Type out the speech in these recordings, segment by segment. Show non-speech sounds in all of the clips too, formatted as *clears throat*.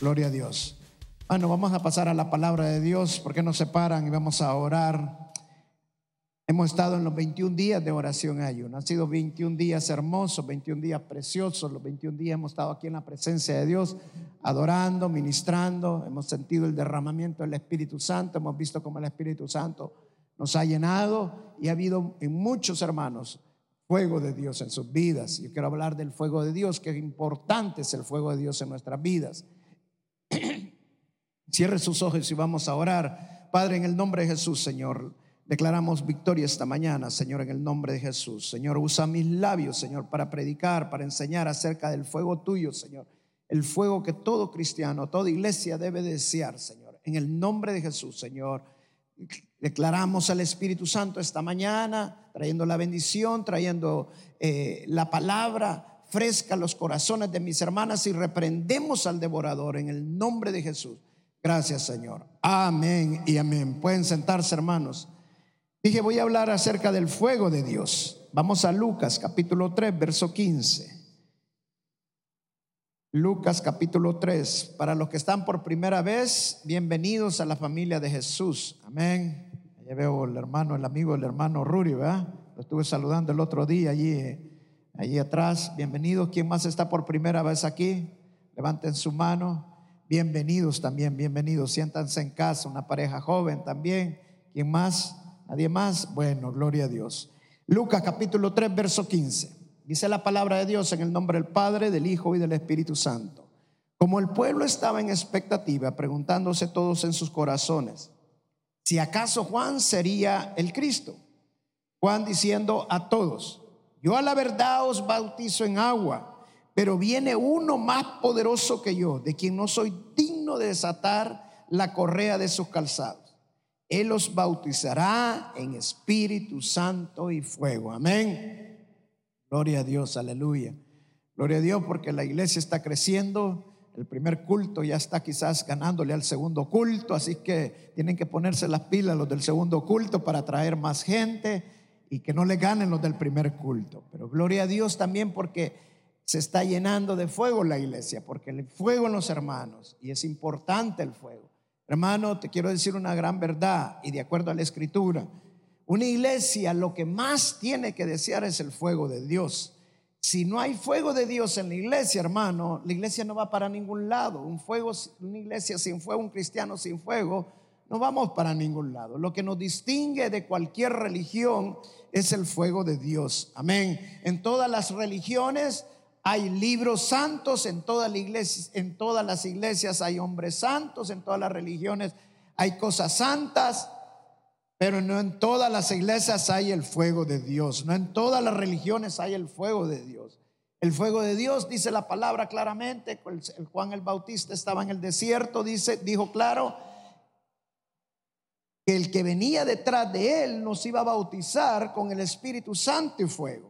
Gloria a Dios. Bueno, vamos a pasar a la palabra de Dios. ¿Por qué no se paran y vamos a orar? Hemos estado en los 21 días de oración ayuno. Han sido 21 días hermosos, 21 días preciosos. Los 21 días hemos estado aquí en la presencia de Dios, adorando, ministrando. Hemos sentido el derramamiento del Espíritu Santo. Hemos visto cómo el Espíritu Santo nos ha llenado y ha habido en muchos hermanos fuego de Dios en sus vidas. Yo quiero hablar del fuego de Dios, que importante es el fuego de Dios en nuestras vidas. Cierre sus ojos y vamos a orar. Padre, en el nombre de Jesús, Señor. Declaramos victoria esta mañana, Señor, en el nombre de Jesús. Señor, usa mis labios, Señor, para predicar, para enseñar acerca del fuego tuyo, Señor. El fuego que todo cristiano, toda iglesia debe desear, Señor. En el nombre de Jesús, Señor. Declaramos al Espíritu Santo esta mañana, trayendo la bendición, trayendo eh, la palabra fresca a los corazones de mis hermanas y reprendemos al devorador en el nombre de Jesús. Gracias, Señor. Amén y amén. Pueden sentarse, hermanos. Dije, voy a hablar acerca del fuego de Dios. Vamos a Lucas capítulo 3, verso 15. Lucas capítulo 3. Para los que están por primera vez, bienvenidos a la familia de Jesús. Amén. Allá veo el hermano, el amigo del hermano Ruri, ¿verdad? Lo estuve saludando el otro día allí, allí atrás. Bienvenidos. ¿Quién más está por primera vez aquí? Levanten su mano. Bienvenidos también, bienvenidos. Siéntanse en casa, una pareja joven también. ¿Quién más? ¿Nadie más? Bueno, gloria a Dios. Lucas capítulo 3, verso 15. Dice la palabra de Dios en el nombre del Padre, del Hijo y del Espíritu Santo. Como el pueblo estaba en expectativa, preguntándose todos en sus corazones, si acaso Juan sería el Cristo. Juan diciendo a todos, yo a la verdad os bautizo en agua, pero viene uno más poderoso que yo, de quien no soy digno de desatar la correa de sus calzados. Él los bautizará en Espíritu Santo y fuego. Amén. Gloria a Dios, aleluya. Gloria a Dios porque la iglesia está creciendo. El primer culto ya está quizás ganándole al segundo culto, así que tienen que ponerse las pilas los del segundo culto para traer más gente y que no le ganen los del primer culto. Pero gloria a Dios también porque se está llenando de fuego la iglesia, porque el fuego en los hermanos y es importante el fuego. Hermano, te quiero decir una gran verdad y de acuerdo a la escritura, una iglesia lo que más tiene que desear es el fuego de Dios. Si no hay fuego de Dios en la iglesia, hermano, la iglesia no va para ningún lado. Un fuego, una iglesia sin fuego, un cristiano sin fuego, no vamos para ningún lado. Lo que nos distingue de cualquier religión es el fuego de Dios. Amén. En todas las religiones hay libros santos en toda la iglesia, en todas las iglesias hay hombres santos, en todas las religiones hay cosas santas, pero no en todas las iglesias hay el fuego de Dios, no en todas las religiones hay el fuego de Dios. El fuego de Dios dice la palabra claramente, Juan el Bautista estaba en el desierto, dice, dijo claro que el que venía detrás de él nos iba a bautizar con el Espíritu Santo y fuego.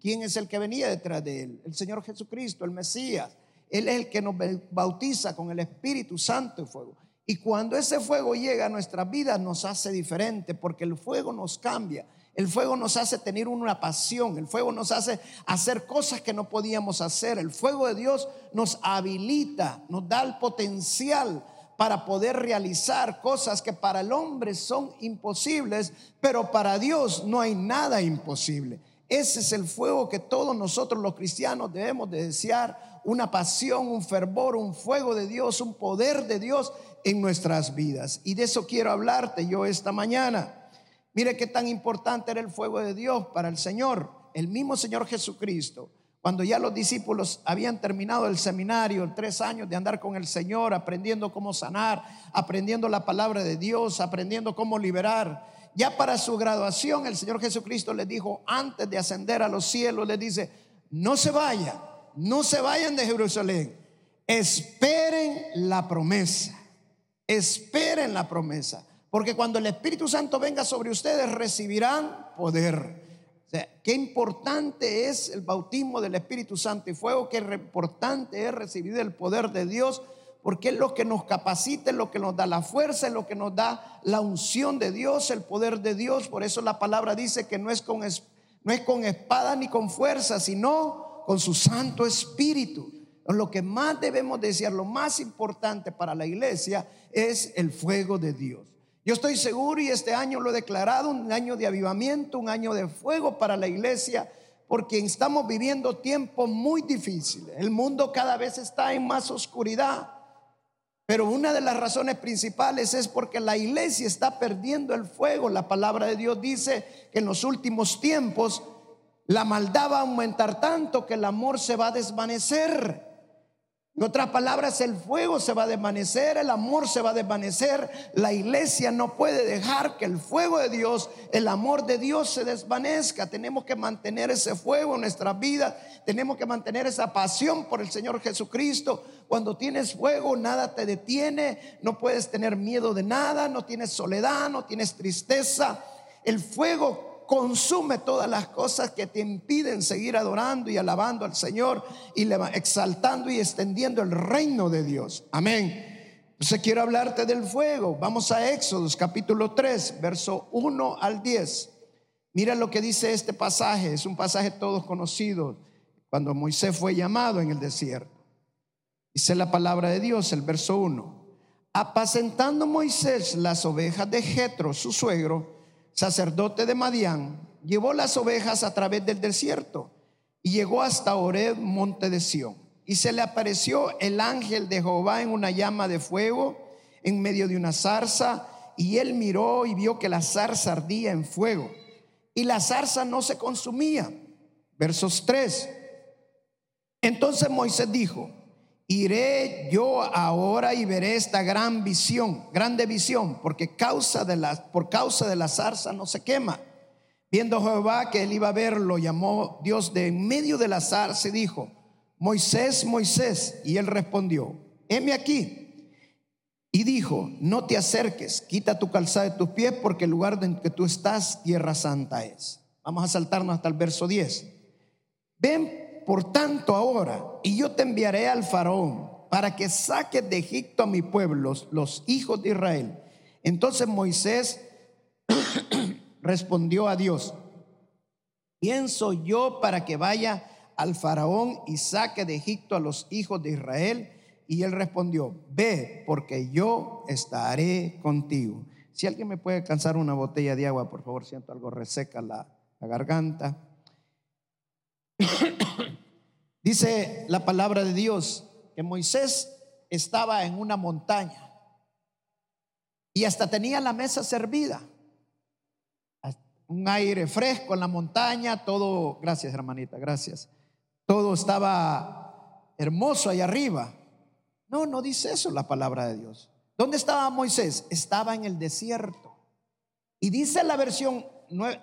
¿Quién es el que venía detrás de él? El Señor Jesucristo, el Mesías. Él es el que nos bautiza con el Espíritu Santo y fuego. Y cuando ese fuego llega a nuestra vida nos hace diferente porque el fuego nos cambia. El fuego nos hace tener una pasión. El fuego nos hace hacer cosas que no podíamos hacer. El fuego de Dios nos habilita, nos da el potencial para poder realizar cosas que para el hombre son imposibles, pero para Dios no hay nada imposible. Ese es el fuego que todos nosotros los cristianos debemos de desear, una pasión, un fervor, un fuego de Dios, un poder de Dios en nuestras vidas. Y de eso quiero hablarte yo esta mañana. Mire qué tan importante era el fuego de Dios para el Señor, el mismo Señor Jesucristo. Cuando ya los discípulos habían terminado el seminario, tres años de andar con el Señor, aprendiendo cómo sanar, aprendiendo la palabra de Dios, aprendiendo cómo liberar, ya para su graduación el Señor Jesucristo les dijo, antes de ascender a los cielos, les dice, no se vayan, no se vayan de Jerusalén, esperen la promesa, esperen la promesa, porque cuando el Espíritu Santo venga sobre ustedes recibirán poder. Qué importante es el bautismo del Espíritu Santo y fuego, qué importante es recibir el poder de Dios porque es lo que nos capacita, es lo que nos da la fuerza, es lo que nos da la unción de Dios, el poder de Dios. Por eso la palabra dice que no es con, no es con espada ni con fuerza, sino con su Santo Espíritu. Lo que más debemos desear, lo más importante para la iglesia es el fuego de Dios. Yo estoy seguro y este año lo he declarado un año de avivamiento, un año de fuego para la iglesia, porque estamos viviendo tiempos muy difíciles. El mundo cada vez está en más oscuridad. Pero una de las razones principales es porque la iglesia está perdiendo el fuego. La palabra de Dios dice que en los últimos tiempos la maldad va a aumentar tanto que el amor se va a desvanecer. En otras palabras, el fuego se va a desvanecer, el amor se va a desvanecer. La iglesia no puede dejar que el fuego de Dios, el amor de Dios se desvanezca. Tenemos que mantener ese fuego en nuestras vidas. Tenemos que mantener esa pasión por el Señor Jesucristo. Cuando tienes fuego, nada te detiene. No puedes tener miedo de nada. No tienes soledad, no tienes tristeza. El fuego consume todas las cosas que te impiden seguir adorando y alabando al Señor y exaltando y extendiendo el reino de Dios. Amén. Entonces quiero hablarte del fuego. Vamos a Éxodos capítulo 3, verso 1 al 10. Mira lo que dice este pasaje. Es un pasaje todos conocido. Cuando Moisés fue llamado en el desierto. Dice la palabra de Dios, el verso 1. Apacentando Moisés las ovejas de Jetro, su suegro, sacerdote de Madián, llevó las ovejas a través del desierto y llegó hasta Oreb, monte de Sión. Y se le apareció el ángel de Jehová en una llama de fuego en medio de una zarza, y él miró y vio que la zarza ardía en fuego, y la zarza no se consumía. Versos 3. Entonces Moisés dijo, iré yo ahora y veré esta gran visión, grande visión, porque causa de la, por causa de la zarza no se quema. Viendo Jehová que él iba a verlo, llamó Dios de en medio de la zarza y dijo, Moisés, Moisés, y él respondió, heme aquí. Y dijo, no te acerques, quita tu calzada de tus pies, porque el lugar en que tú estás, tierra santa es. Vamos a saltarnos hasta el verso 10. Ven por tanto ahora, y yo te enviaré al faraón para que saques de Egipto a mi pueblo, los hijos de Israel. Entonces Moisés *clears throat* respondió a Dios, ¿quién soy yo para que vaya al faraón y saque de Egipto a los hijos de Israel? Y él respondió, ve, porque yo estaré contigo. Si alguien me puede alcanzar una botella de agua, por favor, siento algo reseca la, la garganta. *clears throat* Dice la palabra de Dios que Moisés estaba en una montaña y hasta tenía la mesa servida. Un aire fresco en la montaña, todo, gracias hermanita, gracias. Todo estaba hermoso ahí arriba. No, no dice eso la palabra de Dios. ¿Dónde estaba Moisés? Estaba en el desierto. Y dice la versión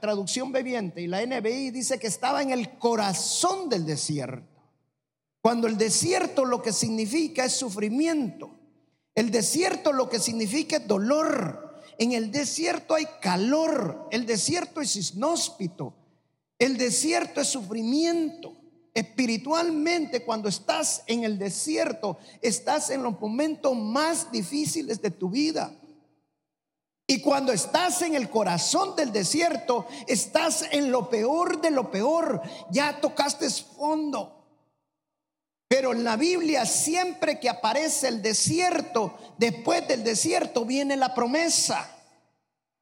traducción bebiente y la NBI dice que estaba en el corazón del desierto. Cuando el desierto lo que significa es sufrimiento. El desierto lo que significa es dolor. En el desierto hay calor. El desierto es inhóspito. El desierto es sufrimiento. Espiritualmente, cuando estás en el desierto, estás en los momentos más difíciles de tu vida. Y cuando estás en el corazón del desierto, estás en lo peor de lo peor. Ya tocaste fondo. Pero en la Biblia siempre que aparece el desierto, después del desierto viene la promesa.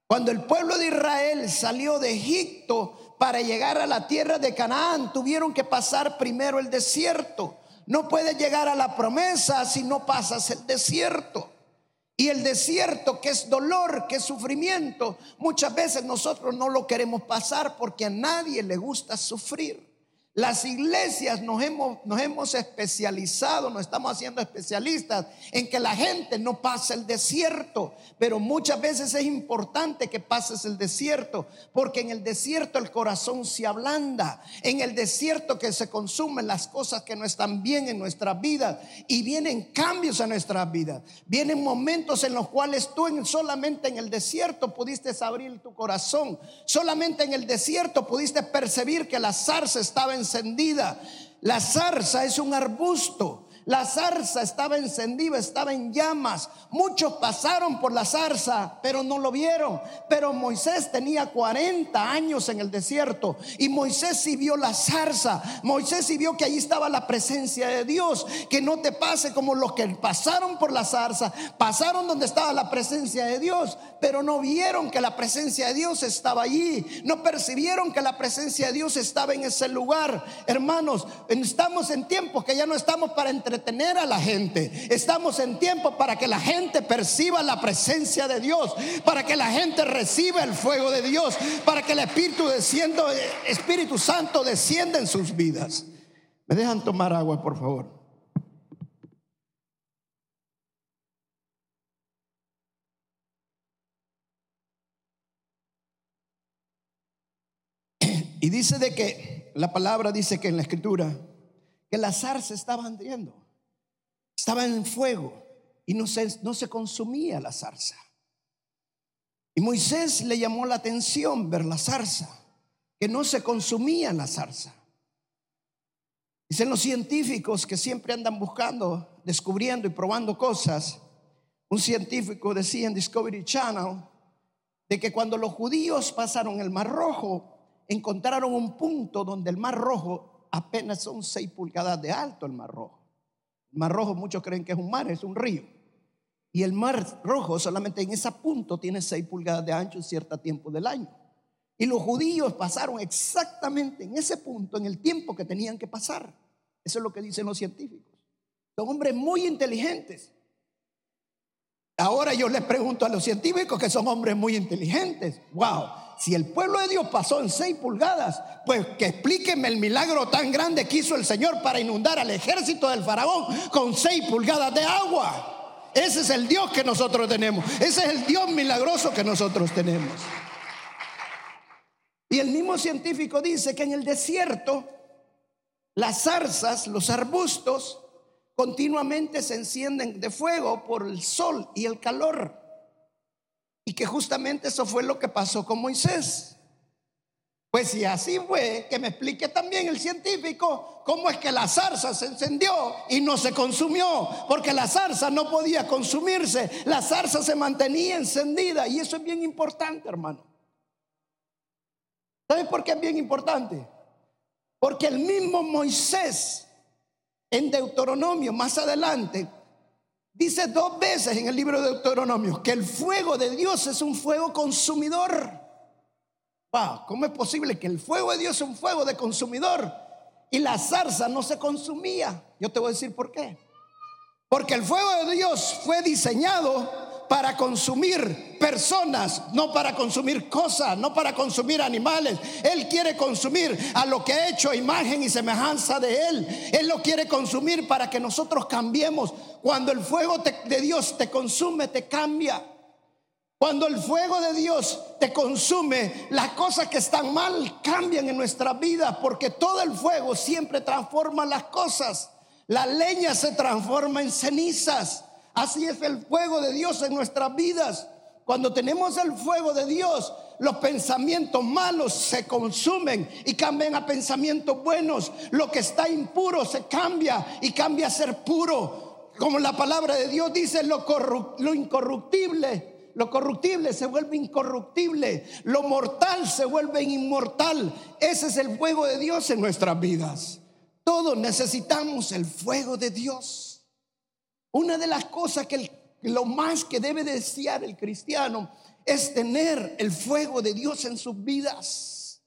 Cuando el pueblo de Israel salió de Egipto para llegar a la tierra de Canaán, tuvieron que pasar primero el desierto. No puedes llegar a la promesa si no pasas el desierto. Y el desierto, que es dolor, que es sufrimiento, muchas veces nosotros no lo queremos pasar porque a nadie le gusta sufrir. Las iglesias nos hemos, nos hemos especializado, nos estamos haciendo especialistas en que la gente no pase el desierto, pero muchas veces es importante que pases el desierto, porque en el desierto el corazón se ablanda, en el desierto que se consumen las cosas que no están bien en nuestras vidas y vienen cambios en nuestras vidas, vienen momentos en los cuales tú solamente en el desierto pudiste abrir tu corazón, solamente en el desierto pudiste percibir que la zarza estaba en La zarza es un arbusto. La zarza estaba encendida, estaba en llamas. Muchos pasaron por la zarza, pero no lo vieron. Pero Moisés tenía 40 años en el desierto y Moisés sí vio la zarza. Moisés sí vio que allí estaba la presencia de Dios. Que no te pase como los que pasaron por la zarza, pasaron donde estaba la presencia de Dios, pero no vieron que la presencia de Dios estaba allí. No percibieron que la presencia de Dios estaba en ese lugar. Hermanos, estamos en tiempos que ya no estamos para entretener a la gente. Estamos en tiempo para que la gente perciba la presencia de Dios, para que la gente reciba el fuego de Dios, para que el Espíritu descienda, Espíritu Santo descienda en sus vidas. ¿Me dejan tomar agua, por favor? Y dice de que la palabra dice que en la escritura que la zarza estaba ardiendo, estaba en fuego y no se, no se consumía la zarza. Y Moisés le llamó la atención ver la zarza, que no se consumía la zarza. Dicen los científicos que siempre andan buscando, descubriendo y probando cosas. Un científico decía en Discovery Channel de que cuando los judíos pasaron el Mar Rojo, encontraron un punto donde el Mar Rojo apenas son 6 pulgadas de alto el Mar Rojo. El Mar Rojo muchos creen que es un mar, es un río. Y el Mar Rojo solamente en ese punto tiene 6 pulgadas de ancho en cierto tiempo del año. Y los judíos pasaron exactamente en ese punto, en el tiempo que tenían que pasar. Eso es lo que dicen los científicos. Son hombres muy inteligentes. Ahora yo les pregunto a los científicos que son hombres muy inteligentes. Wow, si el pueblo de Dios pasó en seis pulgadas, pues que explíquenme el milagro tan grande que hizo el Señor para inundar al ejército del faraón con seis pulgadas de agua. Ese es el Dios que nosotros tenemos. Ese es el Dios milagroso que nosotros tenemos. Y el mismo científico dice que en el desierto las zarzas, los arbustos, continuamente se encienden de fuego por el sol y el calor. Y que justamente eso fue lo que pasó con Moisés. Pues si así fue, que me explique también el científico cómo es que la zarza se encendió y no se consumió, porque la zarza no podía consumirse, la zarza se mantenía encendida y eso es bien importante, hermano. ¿Sabes por qué es bien importante? Porque el mismo Moisés en Deuteronomio más adelante Dice dos veces en el libro de Deuteronomio que el fuego de Dios es un fuego consumidor. Wow, ¿cómo es posible que el fuego de Dios es un fuego de consumidor y la zarza no se consumía? Yo te voy a decir por qué. Porque el fuego de Dios fue diseñado para consumir personas, no para consumir cosas, no para consumir animales. Él quiere consumir a lo que ha hecho imagen y semejanza de Él. Él lo quiere consumir para que nosotros cambiemos. Cuando el fuego de Dios te consume, te cambia. Cuando el fuego de Dios te consume, las cosas que están mal cambian en nuestra vida porque todo el fuego siempre transforma las cosas. La leña se transforma en cenizas. Así es el fuego de Dios en nuestras vidas. Cuando tenemos el fuego de Dios, los pensamientos malos se consumen y cambian a pensamientos buenos. Lo que está impuro se cambia y cambia a ser puro. Como la palabra de Dios dice, lo, incorruptible lo corruptible se vuelve incorruptible, lo mortal se vuelve inmortal. Ese es el fuego de Dios en nuestras vidas. Todos necesitamos el fuego de Dios. Una de las cosas que lo más que debe desear el cristiano es tener el fuego de Dios en sus vidas.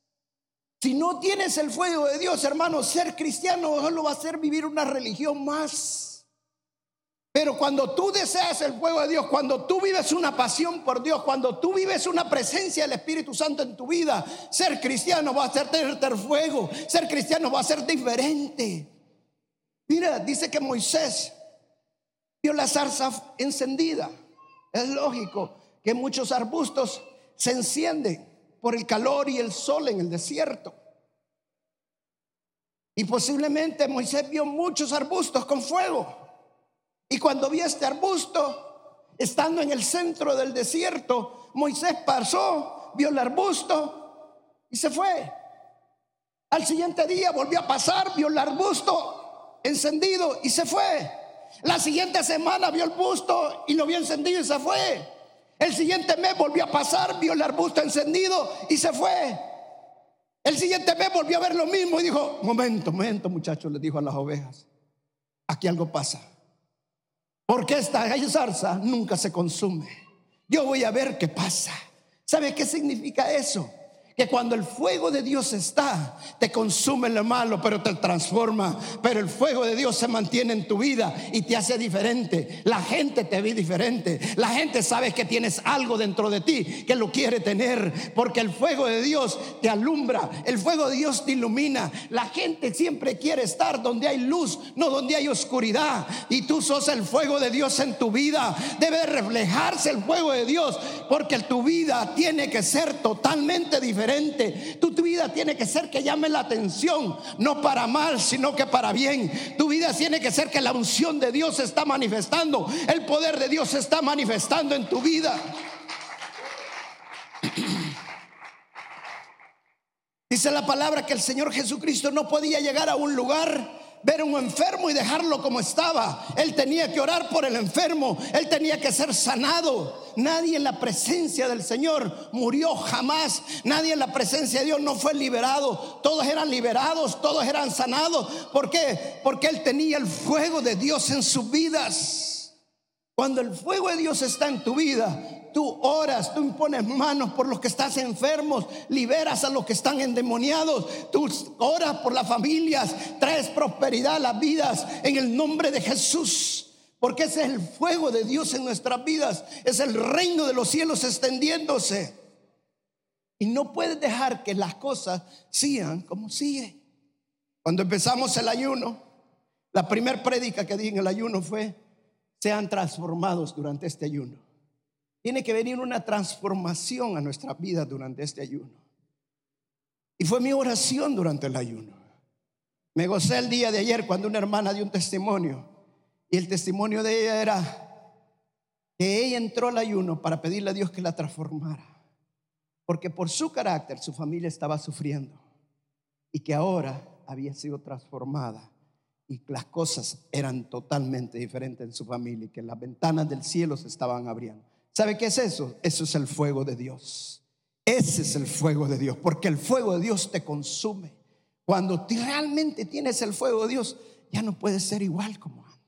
Si no tienes el fuego de Dios, hermano, ser cristiano solo va a ser vivir una religión más. Pero cuando tú deseas el fuego de Dios, cuando tú vives una pasión por Dios, cuando tú vives una presencia del Espíritu Santo en tu vida, ser cristiano va a ser tener fuego, ser cristiano va a ser diferente. Mira, dice que Moisés vio la zarza encendida. Es lógico que muchos arbustos se encienden por el calor y el sol en el desierto. Y posiblemente Moisés vio muchos arbustos con fuego. Y cuando vio este arbusto, estando en el centro del desierto, Moisés pasó, vio el arbusto y se fue. Al siguiente día volvió a pasar, vio el arbusto encendido y se fue. La siguiente semana vio el busto y lo vio encendido y se fue. El siguiente mes volvió a pasar, vio el arbusto encendido y se fue. El siguiente mes volvió a ver lo mismo y dijo, momento, momento muchachos, le dijo a las ovejas, aquí algo pasa. Porque esta zarza nunca se consume. Yo voy a ver qué pasa. ¿Sabe qué significa eso? Que cuando el fuego de Dios está, te consume lo malo, pero te transforma. Pero el fuego de Dios se mantiene en tu vida y te hace diferente. La gente te ve diferente. La gente sabe que tienes algo dentro de ti que lo quiere tener. Porque el fuego de Dios te alumbra. El fuego de Dios te ilumina. La gente siempre quiere estar donde hay luz, no donde hay oscuridad. Y tú sos el fuego de Dios en tu vida. Debe reflejarse el fuego de Dios. Porque tu vida tiene que ser totalmente diferente tu, tu vida tiene que ser que llame la atención, no para mal, sino que para bien. Tu vida tiene que ser que la unción de Dios se está manifestando, el poder de Dios se está manifestando en tu vida. *clears throat* Dice la palabra que el Señor Jesucristo no podía llegar a un lugar ver un enfermo y dejarlo como estaba. Él tenía que orar por el enfermo. Él tenía que ser sanado. Nadie en la presencia del Señor murió jamás. Nadie en la presencia de Dios no fue liberado. Todos eran liberados, todos eran sanados. ¿Por qué? Porque Él tenía el fuego de Dios en sus vidas. Cuando el fuego de Dios está en tu vida, tú oras, tú impones manos por los que estás enfermos, liberas a los que están endemoniados, tú oras por las familias, traes prosperidad a las vidas en el nombre de Jesús. Porque ese es el fuego de Dios en nuestras vidas, es el reino de los cielos extendiéndose. Y no puedes dejar que las cosas sigan como siguen. Cuando empezamos el ayuno, la primera prédica que di en el ayuno fue, sean transformados durante este ayuno. Tiene que venir una transformación a nuestra vida durante este ayuno. Y fue mi oración durante el ayuno. Me gocé el día de ayer cuando una hermana dio un testimonio. Y el testimonio de ella era que ella entró al ayuno para pedirle a Dios que la transformara. Porque por su carácter su familia estaba sufriendo. Y que ahora había sido transformada. Y las cosas eran totalmente diferentes en su familia. Y que las ventanas del cielo se estaban abriendo. ¿Sabe qué es eso? Eso es el fuego de Dios. Ese es el fuego de Dios, porque el fuego de Dios te consume. Cuando realmente tienes el fuego de Dios, ya no puedes ser igual como antes.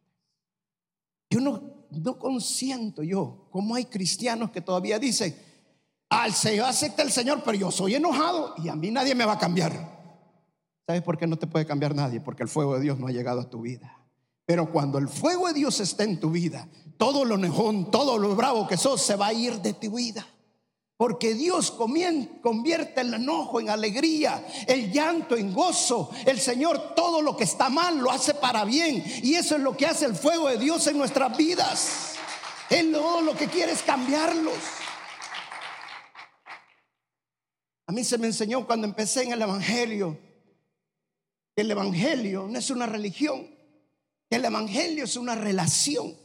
Yo no, no consiento yo, como hay cristianos que todavía dicen, al Señor acepta el Señor, pero yo soy enojado y a mí nadie me va a cambiar. ¿Sabes por qué no te puede cambiar nadie? Porque el fuego de Dios no ha llegado a tu vida. Pero cuando el fuego de Dios está en tu vida, todo lo nejón, todo lo bravo que sos se va a ir de tu vida. Porque Dios convierte el enojo en alegría, el llanto en gozo. El Señor todo lo que está mal lo hace para bien. Y eso es lo que hace el fuego de Dios en nuestras vidas. Él todo lo que quiere es cambiarlos. A mí se me enseñó cuando empecé en el Evangelio. El Evangelio no es una religión. El Evangelio es una relación.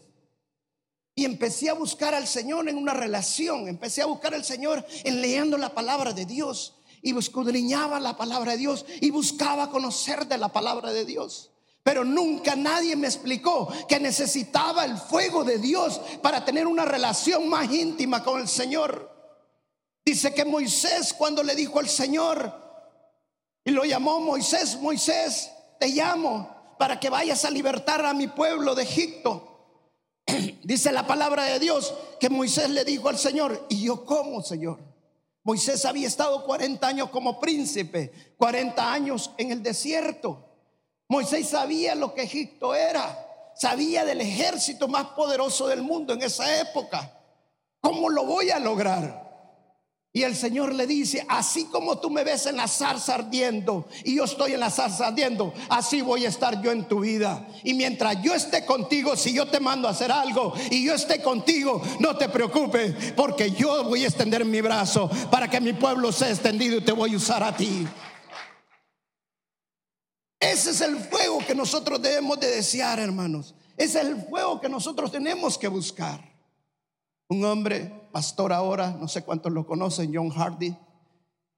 Y empecé a buscar al Señor en una relación. Empecé a buscar al Señor en leyendo la palabra de Dios. Y escudriñaba la palabra de Dios. Y buscaba conocer de la palabra de Dios. Pero nunca nadie me explicó que necesitaba el fuego de Dios para tener una relación más íntima con el Señor. Dice que Moisés cuando le dijo al Señor y lo llamó Moisés, Moisés, te llamo para que vayas a libertar a mi pueblo de Egipto. *clears throat* Dice la palabra de Dios que Moisés le dijo al Señor, ¿y yo cómo, Señor? Moisés había estado 40 años como príncipe, 40 años en el desierto. Moisés sabía lo que Egipto era, sabía del ejército más poderoso del mundo en esa época. ¿Cómo lo voy a lograr? Y el Señor le dice, así como tú me ves en la zarza ardiendo y yo estoy en la zarza ardiendo, así voy a estar yo en tu vida. Y mientras yo esté contigo, si yo te mando a hacer algo y yo esté contigo, no te preocupes, porque yo voy a extender mi brazo para que mi pueblo sea extendido y te voy a usar a ti. Ese es el fuego que nosotros debemos de desear, hermanos. Ese es el fuego que nosotros tenemos que buscar. Un hombre pastor ahora, no sé cuántos lo conocen, John Hardy,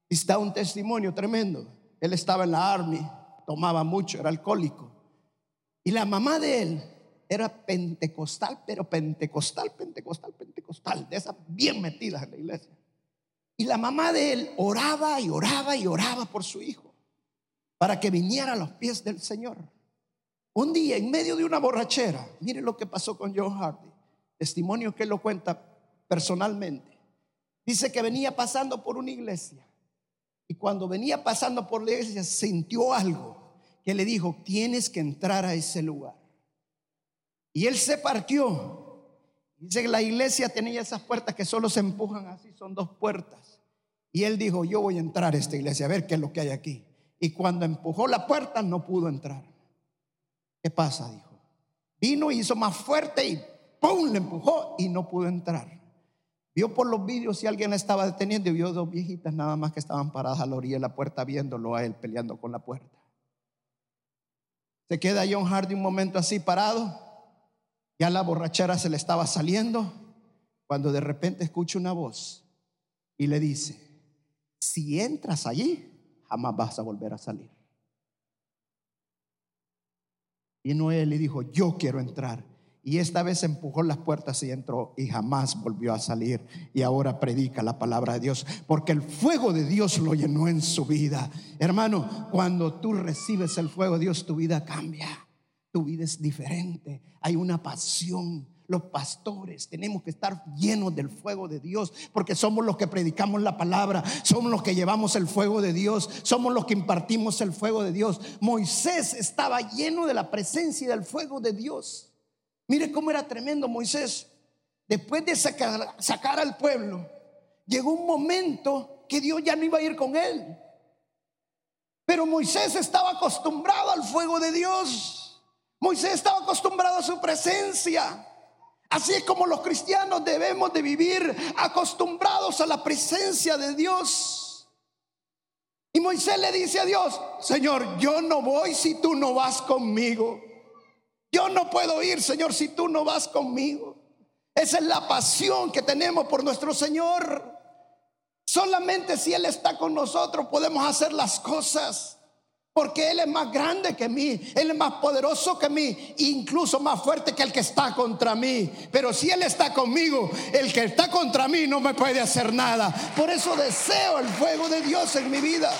está un testimonio tremendo. Él estaba en la Army, tomaba mucho, era alcohólico. Y la mamá de él era pentecostal, pero pentecostal, pentecostal, pentecostal, de esas bien metidas en la iglesia. Y la mamá de él oraba y oraba y oraba por su hijo para que viniera a los pies del Señor. Un día, en medio de una borrachera, mire lo que pasó con John Hardy, testimonio que él lo cuenta personalmente. Dice que venía pasando por una iglesia y cuando venía pasando por la iglesia sintió algo que le dijo, tienes que entrar a ese lugar. Y él se partió. Dice que la iglesia tenía esas puertas que solo se empujan así, son dos puertas. Y él dijo, yo voy a entrar a esta iglesia a ver qué es lo que hay aquí. Y cuando empujó la puerta no pudo entrar. ¿Qué pasa? Dijo. Vino y hizo más fuerte y ¡pum! le empujó y no pudo entrar. Vio por los vídeos si alguien la estaba deteniendo y vio dos viejitas nada más que estaban paradas a la orilla de la puerta viéndolo a él peleando con la puerta. Se queda John Hardy un momento así parado. Ya la borrachera se le estaba saliendo cuando de repente escucha una voz y le dice, si entras allí, jamás vas a volver a salir. Y Noé le dijo, yo quiero entrar. Y esta vez empujó las puertas y entró y jamás volvió a salir. Y ahora predica la palabra de Dios, porque el fuego de Dios lo llenó en su vida. Hermano, cuando tú recibes el fuego de Dios, tu vida cambia. Tu vida es diferente. Hay una pasión. Los pastores tenemos que estar llenos del fuego de Dios, porque somos los que predicamos la palabra, somos los que llevamos el fuego de Dios, somos los que impartimos el fuego de Dios. Moisés estaba lleno de la presencia y del fuego de Dios. Mire cómo era tremendo Moisés. Después de sacar, sacar al pueblo, llegó un momento que Dios ya no iba a ir con él. Pero Moisés estaba acostumbrado al fuego de Dios. Moisés estaba acostumbrado a su presencia. Así es como los cristianos debemos de vivir acostumbrados a la presencia de Dios. Y Moisés le dice a Dios, Señor, yo no voy si tú no vas conmigo. Yo no puedo ir, Señor, si tú no vas conmigo. Esa es la pasión que tenemos por nuestro Señor. Solamente si Él está con nosotros podemos hacer las cosas. Porque Él es más grande que mí, Él es más poderoso que mí, incluso más fuerte que el que está contra mí. Pero si Él está conmigo, el que está contra mí no me puede hacer nada. Por eso deseo el fuego de Dios en mi vida.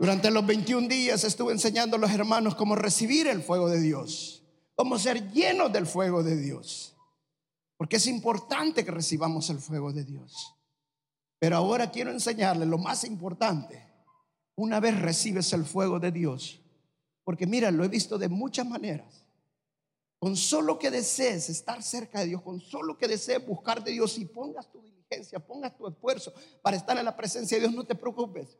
Durante los 21 días estuve enseñando a los hermanos cómo recibir el fuego de Dios, cómo ser llenos del fuego de Dios. Porque es importante que recibamos el fuego de Dios. Pero ahora quiero enseñarles lo más importante. Una vez recibes el fuego de Dios, porque mira, lo he visto de muchas maneras. Con solo que desees estar cerca de Dios, con solo que desees buscar de Dios y pongas tu diligencia, pongas tu esfuerzo para estar en la presencia de Dios, no te preocupes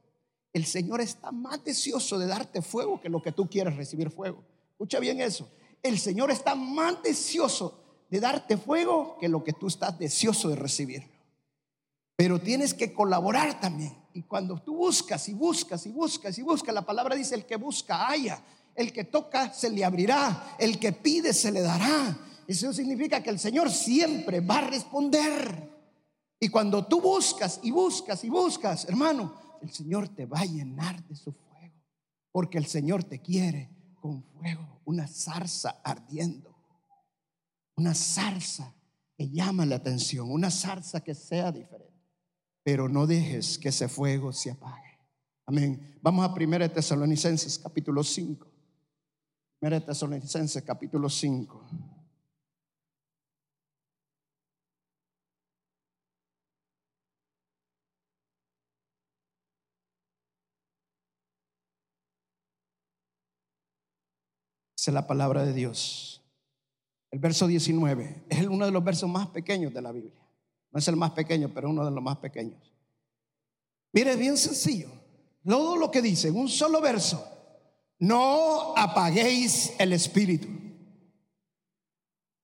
el Señor está más deseoso de darte fuego que lo que tú quieres recibir fuego. Escucha bien eso. El Señor está más deseoso de darte fuego que lo que tú estás deseoso de recibirlo. Pero tienes que colaborar también. Y cuando tú buscas y buscas y buscas y buscas, la palabra dice, el que busca, haya. El que toca, se le abrirá. El que pide, se le dará. Eso significa que el Señor siempre va a responder. Y cuando tú buscas y buscas y buscas, hermano, el Señor te va a llenar de su fuego. Porque el Señor te quiere con fuego, una zarza ardiendo. Una zarza que llama la atención, una zarza que sea diferente. Pero no dejes que ese fuego se apague. Amén. Vamos a 1 Tesalonicenses capítulo 5. 1 Tesalonicenses capítulo 5. Es la palabra de Dios. El verso 19 es uno de los versos más pequeños de la Biblia. No es el más pequeño, pero uno de los más pequeños. Mire, es bien sencillo. Todo lo que dice en un solo verso. No apaguéis el espíritu.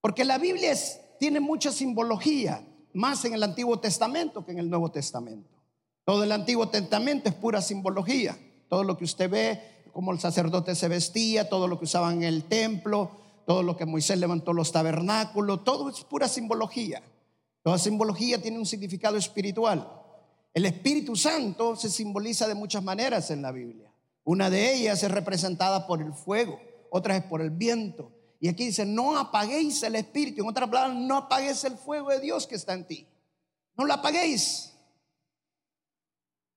Porque la Biblia tiene mucha simbología, más en el Antiguo Testamento que en el Nuevo Testamento. Todo el Antiguo Testamento es pura simbología. Todo lo que usted ve cómo el sacerdote se vestía, todo lo que usaban en el templo, todo lo que Moisés levantó los tabernáculos, todo es pura simbología. Toda simbología tiene un significado espiritual. El Espíritu Santo se simboliza de muchas maneras en la Biblia. Una de ellas es representada por el fuego, otra es por el viento. Y aquí dice, no apaguéis el espíritu. En otras palabras, no apaguéis el fuego de Dios que está en ti. No lo apaguéis.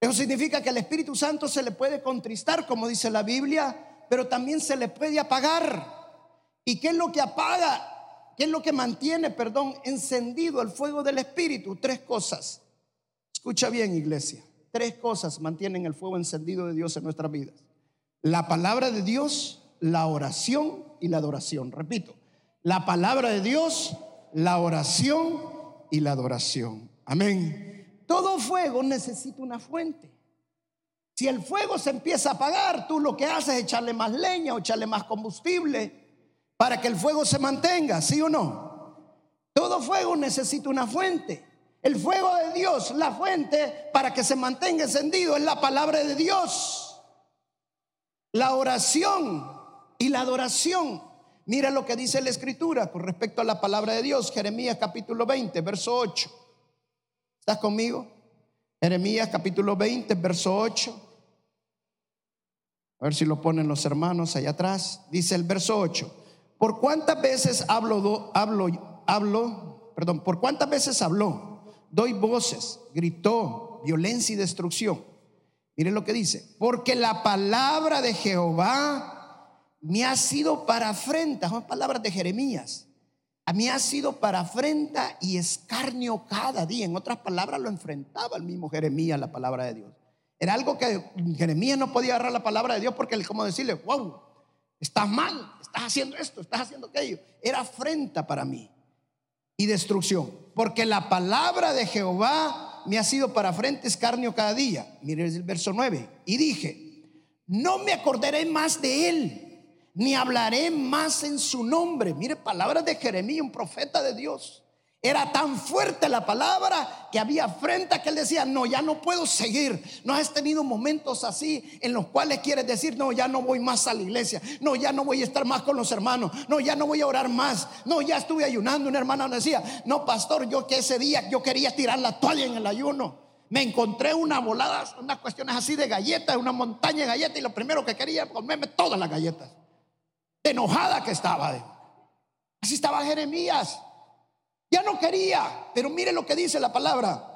Eso significa que al Espíritu Santo se le puede contristar, como dice la Biblia, pero también se le puede apagar. ¿Y qué es lo que apaga? ¿Qué es lo que mantiene, perdón, encendido el fuego del Espíritu? Tres cosas. Escucha bien, iglesia. Tres cosas mantienen el fuego encendido de Dios en nuestras vidas. La palabra de Dios, la oración y la adoración. Repito, la palabra de Dios, la oración y la adoración. Amén. Todo fuego necesita una fuente. Si el fuego se empieza a apagar, tú lo que haces es echarle más leña o echarle más combustible para que el fuego se mantenga, ¿sí o no? Todo fuego necesita una fuente. El fuego de Dios, la fuente para que se mantenga encendido es la palabra de Dios. La oración y la adoración. Mira lo que dice la escritura con respecto a la palabra de Dios, Jeremías capítulo 20, verso 8. ¿Estás conmigo? Jeremías capítulo 20, verso 8. A ver si lo ponen los hermanos allá atrás. Dice el verso 8. ¿Por cuántas veces hablo, hablo, hablo, perdón, por cuántas veces habló? Doy voces, gritó, violencia y destrucción. Miren lo que dice. Porque la palabra de Jehová me ha sido para afrenta. Son palabras de Jeremías a mí ha sido para afrenta y escarnio cada día. En otras palabras, lo enfrentaba el mismo Jeremías la palabra de Dios. Era algo que Jeremías no podía agarrar la palabra de Dios porque como decirle, wow, estás mal, estás haciendo esto, estás haciendo aquello. Era afrenta para mí y destrucción. Porque la palabra de Jehová me ha sido para afrenta, escarnio cada día. Mire el verso 9. Y dije, no me acordaré más de él ni hablaré más en su nombre. Mire, palabras de Jeremías, un profeta de Dios. Era tan fuerte la palabra que había frente que él decía, no, ya no puedo seguir. No has tenido momentos así en los cuales quieres decir, no, ya no voy más a la iglesia. No, ya no voy a estar más con los hermanos. No, ya no voy a orar más. No, ya estuve ayunando. Una hermana me decía, no, pastor, yo que ese día yo quería tirar la toalla en el ayuno me encontré una volada, unas cuestiones así de galletas, una montaña de galletas y lo primero que quería comerme todas las galletas enojada que estaba. Así estaba Jeremías. Ya no quería, pero mire lo que dice la palabra.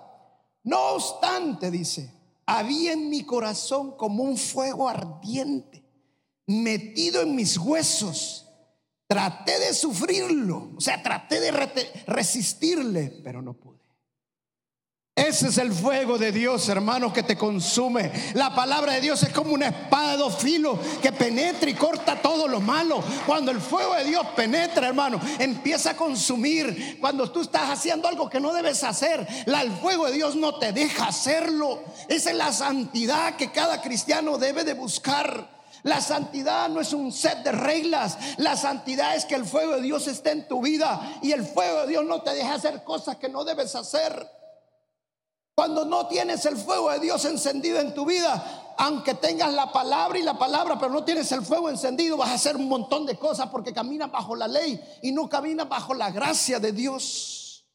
No obstante, dice, había en mi corazón como un fuego ardiente, metido en mis huesos. Traté de sufrirlo, o sea, traté de resistirle, pero no pude. Ese es el fuego de Dios, hermano, que te consume. La palabra de Dios es como una espada de filo que penetra y corta todo lo malo. Cuando el fuego de Dios penetra, hermano, empieza a consumir. Cuando tú estás haciendo algo que no debes hacer, el fuego de Dios no te deja hacerlo. Esa es la santidad que cada cristiano debe de buscar. La santidad no es un set de reglas. La santidad es que el fuego de Dios esté en tu vida y el fuego de Dios no te deja hacer cosas que no debes hacer. Cuando no tienes el fuego de Dios encendido en tu vida, aunque tengas la palabra y la palabra, pero no tienes el fuego encendido, vas a hacer un montón de cosas porque caminas bajo la ley y no caminas bajo la gracia de Dios.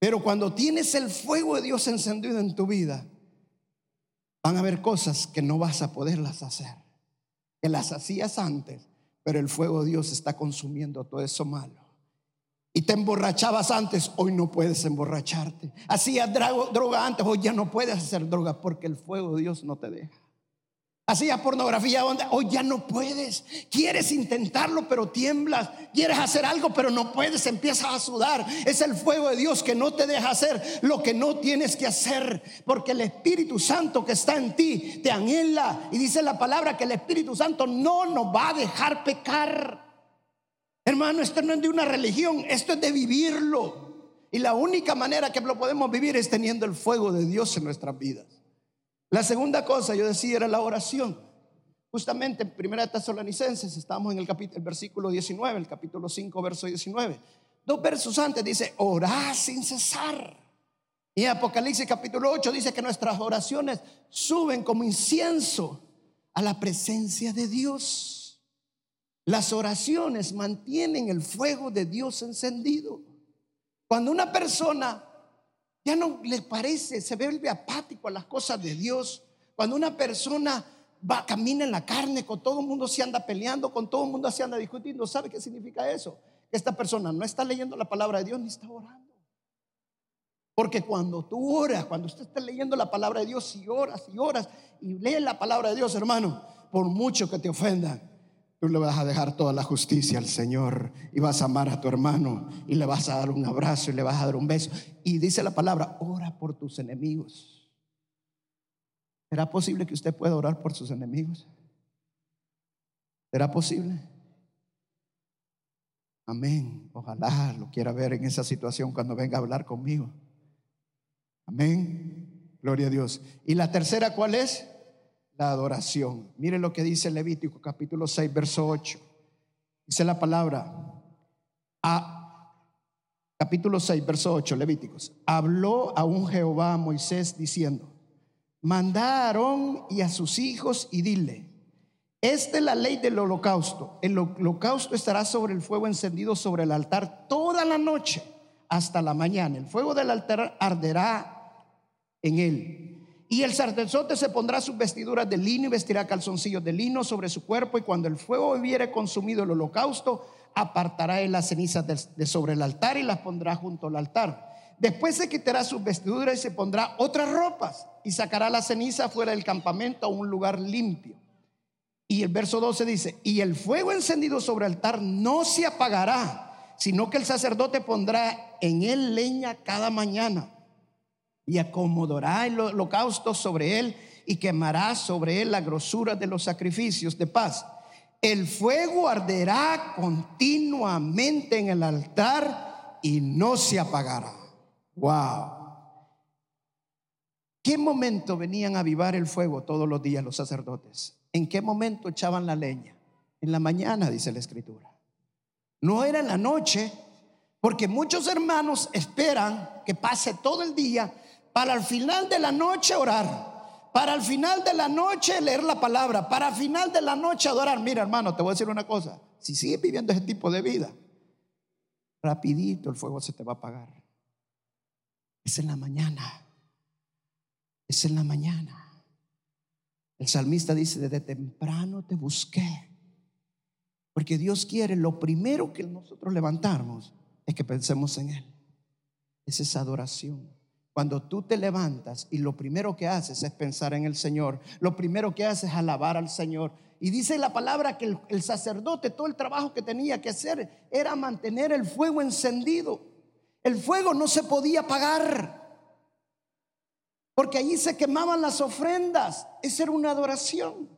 Pero cuando tienes el fuego de Dios encendido en tu vida, van a haber cosas que no vas a poderlas hacer, que las hacías antes, pero el fuego de Dios está consumiendo todo eso malo y te emborrachabas antes, hoy no puedes emborracharte. Hacías droga antes, hoy ya no puedes hacer droga porque el fuego de Dios no te deja. Hacías pornografía, hoy ya no puedes. Quieres intentarlo, pero tiemblas. Quieres hacer algo, pero no puedes. Empiezas a sudar. Es el fuego de Dios que no te deja hacer lo que no tienes que hacer. Porque el Espíritu Santo que está en ti te anhela. Y dice la palabra que el Espíritu Santo no nos va a dejar pecar. Hermano, esto no es de una religión, esto es de vivirlo. Y la única manera que lo podemos vivir es teniendo el fuego de Dios en nuestras vidas. La segunda cosa, yo decía, era la oración. Justamente en Primera de Tesalonicenses, estamos en el, capítulo, el versículo 19, el capítulo 5, verso 19. Dos versos antes dice, orá sin cesar. Y Apocalipsis capítulo 8 dice que nuestras oraciones suben como incienso a la presencia de Dios. Las oraciones mantienen el fuego de Dios encendido. Cuando una persona ya no le parece, se vuelve apático a las cosas de Dios, cuando una persona va, camina en la carne, con todo el mundo se anda peleando, con todo el mundo se anda discutiendo. ¿Sabe qué significa eso? Esta persona no está leyendo la palabra de Dios ni está orando. Porque cuando tú oras, cuando usted está leyendo la palabra de Dios y oras y oras y lees la palabra de Dios, hermano, por mucho que te ofendan, tú le vas a dejar toda la justicia al Señor y vas a amar a tu hermano y le vas a dar un abrazo y le vas a dar un beso. Y dice la palabra, ora por tus enemigos. ¿Será posible que usted pueda orar por sus enemigos? ¿Será posible? Amén. Ojalá lo quiera ver en esa situación cuando venga a hablar conmigo. Amén. Gloria a Dios. Y la tercera, ¿cuál es? La adoración. Mire lo que dice Levítico capítulo 6, verso 8. Dice la palabra. A, capítulo 6, verso 8, Levíticos. Habló a un Jehová a Moisés diciendo, manda a Aarón y a sus hijos y dile, esta es la ley del holocausto. El holocausto estará sobre el fuego encendido sobre el altar toda la noche hasta la mañana. El fuego del altar arderá en él. Y el sacerdote se pondrá sus vestiduras de lino y vestirá calzoncillos de lino sobre su cuerpo. Y cuando el fuego hubiere consumido el holocausto, apartará él las cenizas de, sobre el altar y las pondrá junto al altar. Después se quitará sus vestiduras y se pondrá otras ropas y sacará la ceniza fuera del campamento a un lugar limpio. Y el verso 12 dice, y el fuego encendido sobre el altar no se apagará sino que el sacerdote pondrá en él leña cada mañana y acomodará el holocausto sobre él y quemará sobre él la grosura de los sacrificios de paz. El fuego arderá continuamente en el altar y no se apagará. Wow. ¿Qué momento venían a avivar el fuego todos los días los sacerdotes? ¿En qué momento echaban la leña? En la mañana, dice la escritura. No era en la noche, porque muchos hermanos esperan que pase todo el día para al final de la noche orar, para al final de la noche leer la palabra, para al final de la noche adorar. Mira, hermano, te voy a decir una cosa. Si sigues viviendo ese tipo de vida, rapidito el fuego se te va a apagar. Es en la mañana. Es en la mañana. El salmista dice, desde temprano te busqué porque Dios quiere, lo primero que nosotros levantamos es que pensemos en Él. Es esa adoración. Cuando tú te levantas y lo primero que haces es pensar en el Señor, lo primero que haces es alabar al Señor. Y dice la palabra que el, sacerdote, todo el trabajo que tenía que hacer era mantener el fuego encendido. El fuego no se podía apagar. Porque allí se quemaban las ofrendas. Esa era una adoración.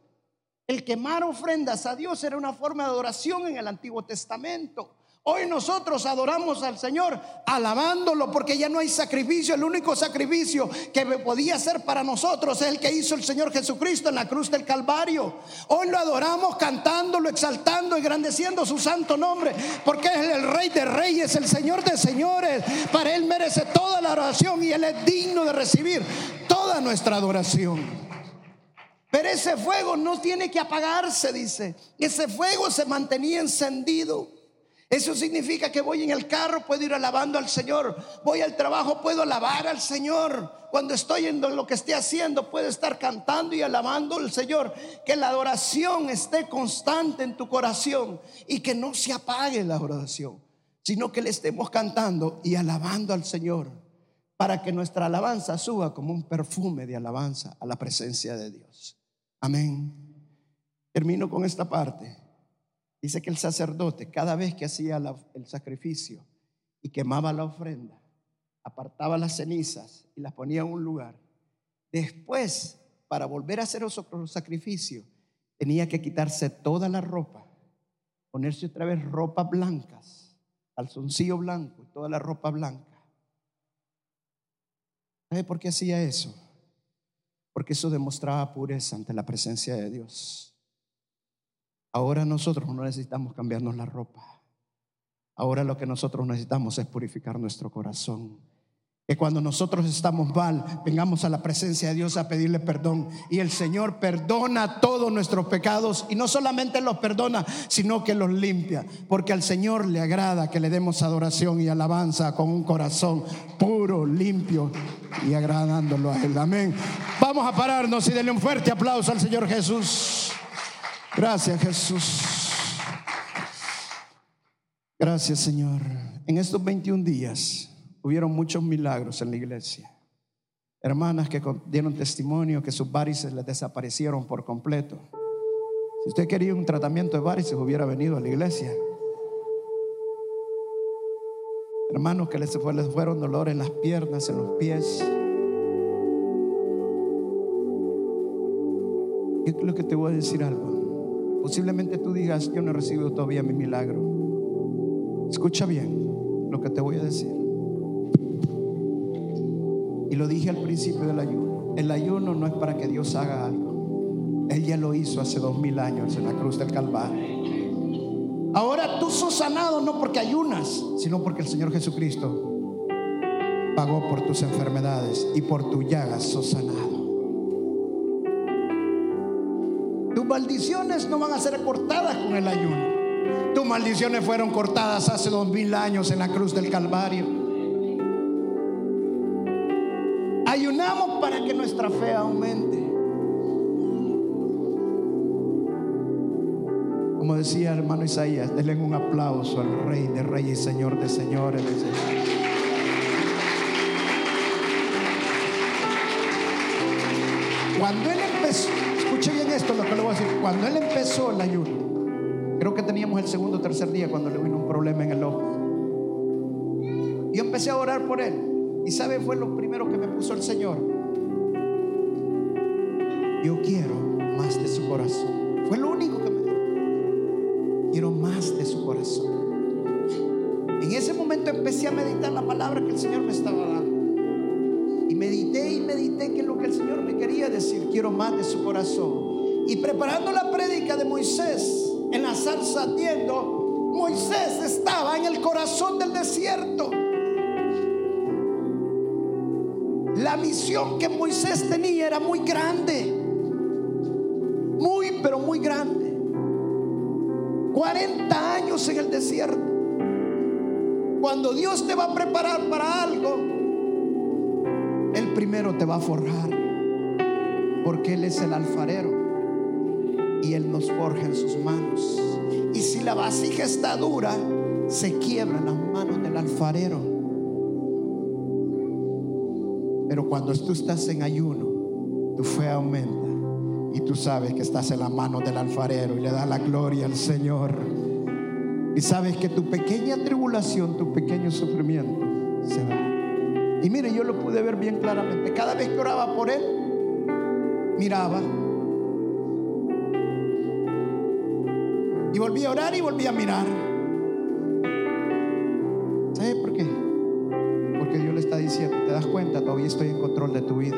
El quemar ofrendas a Dios era una forma de adoración en el Antiguo Testamento. Hoy nosotros adoramos al Señor alabándolo porque ya no hay sacrificio. El único sacrificio que podía ser para nosotros es el que hizo el Señor Jesucristo en la cruz del Calvario. Hoy lo adoramos cantándolo, exaltando, engrandeciendo su santo nombre porque es el Rey de Reyes, el Señor de Señores. Para Él merece toda la adoración y Él es digno de recibir toda nuestra adoración. Pero ese fuego no tiene que apagarse, dice. Ese fuego se mantenía encendido. Eso significa que voy en el carro, puedo ir alabando al Señor. Voy al trabajo, puedo alabar al Señor. Cuando estoy en lo que esté haciendo, puedo estar cantando y alabando al Señor. Que la adoración esté constante en tu corazón y que no se apague la adoración, sino que le estemos cantando y alabando al Señor para que nuestra alabanza suba como un perfume de alabanza a la presencia de Dios. Amén. Termino con esta parte. Dice que el sacerdote, cada vez que hacía el sacrificio y quemaba la ofrenda, apartaba las cenizas y las ponía en un lugar. Después, para volver a hacer otro sacrificio, tenía que quitarse toda la ropa, ponerse otra vez ropas blancas, calzoncillo blanco y toda la ropa blanca. ¿Sabe por qué hacía eso? porque eso demostraba pureza ante la presencia de Dios. Ahora nosotros no necesitamos cambiarnos la ropa. Ahora lo que nosotros necesitamos es purificar nuestro corazón que cuando nosotros estamos mal, vengamos a la presencia de Dios a pedirle perdón. Y el Señor perdona todos nuestros pecados y no solamente los perdona, sino que los limpia. Porque al Señor le agrada que le demos adoración y alabanza con un corazón puro, limpio y agradándolo a Él. Amén. Vamos a pararnos y denle un fuerte aplauso al Señor Jesús. Gracias Jesús. Gracias Señor. En estos 21 días hubieron muchos milagros en la iglesia. Hermanas que dieron testimonio que sus varices les desaparecieron por completo. Si usted quería un tratamiento de varices, hubiera venido a la iglesia. Hermanos que les, fueron dolor en las piernas, en los pies. Yo creo que te voy a decir algo. Posiblemente tú digas, yo no he recibido todavía mi milagro. Escucha bien lo que te voy a decir. Y lo dije al principio del ayuno. El ayuno no es para que Dios haga algo. Él ya lo hizo hace dos mil años en la cruz del Calvario. Ahora tú sos sanado no porque ayunas, sino porque el Señor Jesucristo pagó por tus enfermedades y por tu llagas sos sanado. Maldiciones no van a ser cortadas con el ayuno. Tus maldiciones fueron cortadas hace dos mil años en la cruz del Calvario. Ayunamos para que nuestra fe aumente. Como decía el hermano Isaías, denle un aplauso al Rey de Reyes Señor de Señores. Cuando él empezó, escuche bien esto lo que le voy a decir, cuando él empezó el ayuno, creo que teníamos el segundo o tercer día cuando le vino un problema en el ojo. Yo empecé a orar por él. ¿Y sabe? Fue lo primero que me puso el Señor. Yo quiero más de su corazón. Fue lo único que me dijo. Quiero más de su corazón. En ese momento empecé a meditar la palabra que el Señor me estaba dando. Que lo que el Señor me quería decir. Quiero más de su corazón. Y preparando la prédica de Moisés en la zarza ardiendo, Moisés estaba en el corazón del desierto. La misión que Moisés tenía era muy grande. Muy, pero muy grande. 40 años en el desierto. Cuando Dios te va a preparar para algo, primero te va a forjar. Porque Él es el alfarero. Y Él nos forja en sus manos. Y si la vasija está dura, se quiebran las manos del alfarero. Pero cuando tú estás en ayuno, tu fe aumenta y tú sabes que estás en la mano del alfarero y le da la gloria al Señor. Y sabes que tu pequeña tribulación, tu pequeño sufrimiento se va. Y mire, yo lo pude ver bien claramente. Cada vez que oraba por él, miraba. Y volví a orar y volví a mirar. ¿te das cuenta? Todavía estoy en control de tu vida.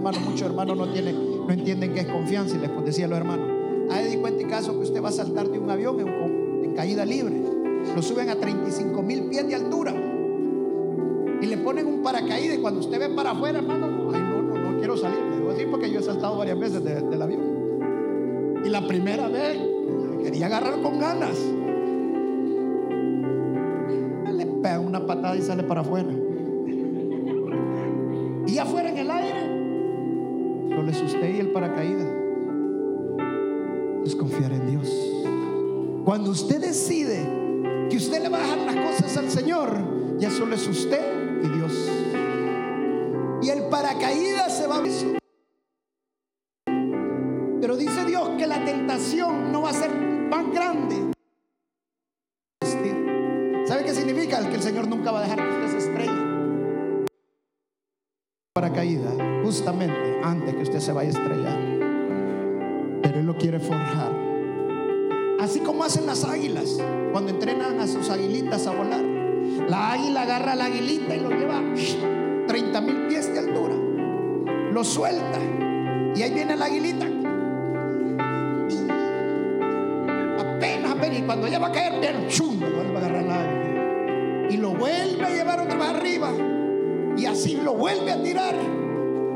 Hermanos, muchos hermanos no, tienen, no entienden qué es confianza y les decía a los hermanos, hay de cuenta y caso que usted va a saltar de un avión en, caída libre. Lo suben a 35 mil pies de altura y le ponen un paracaídas. Y cuando usted ve para afuera, hermano, ay, no, no, no quiero salir. Le digo así porque yo he saltado varias veces del avión. Y la primera vez quería agarrar con ganas. Le pega una patada y sale para afuera. Confiar en Dios. Cuando usted decide que usted le va a dejar las cosas al Señor, ya solo es usted y Dios. Y el paracaídas se va a Pero dice Dios que la tentación no va a ser más grande. ¿Sabe qué significa? Que el Señor nunca va a dejar que usted se estrelle. Paracaídas, justamente antes que usted se vaya a estrellar. Él lo quiere forjar. Así como hacen las águilas cuando entrenan a sus aguilitas a volar. La águila agarra a la aguilita y lo lleva 30 mil pies de altura. lo suelta. Y ahí viene la aguilita. Apenas, apenas. Y cuando ya va a caer, bien, chum, vuelve a agarrar la águila. Y lo vuelve a llevar otra vez arriba. Y así lo vuelve a tirar.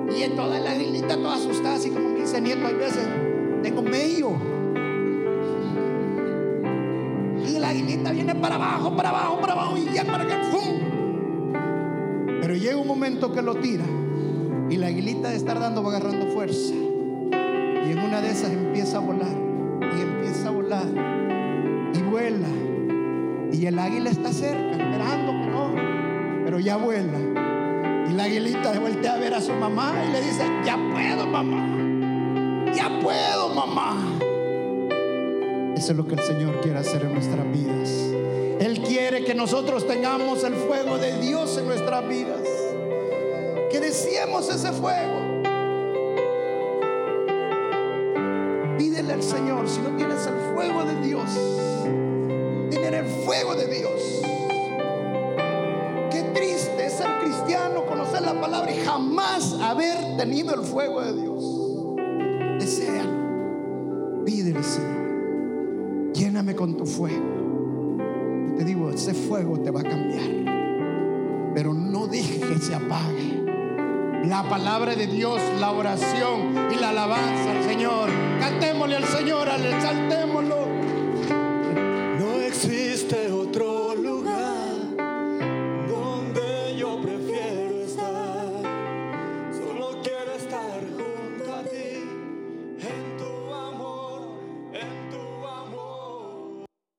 Y toda la aguilita toda asustada, así como dice nieto, hay veces, tengo medio. Y la aguilita viene para abajo, para abajo, para abajo, y ya para que ¡fum! Pero llega un momento que lo tira. Y la aguilita de estar dando va agarrando fuerza. Y en una de esas empieza a volar. Y empieza a volar. Y vuela. Y el águila está cerca, esperando que no. Pero ya vuela. Y la aguilita de voltea a ver a su mamá y le dice, ya puedo mamá. Ya puedo mamá. Eso es lo que el Señor quiere hacer en nuestras vidas. Él quiere que nosotros tengamos el fuego de Dios en nuestras vidas. Que deseemos ese fuego. Pídele al Señor si no tienes el fuego de Dios. Tener el fuego de Dios. Qué triste ser cristiano, conocer la palabra y jamás haber tenido el fuego de Dios. Fuego. Yo te digo, ese fuego te va a cambiar. Pero no deje que se apague. La palabra de Dios, la oración y la alabanza al Señor. Cantémosle al Señor, exaltémoslo.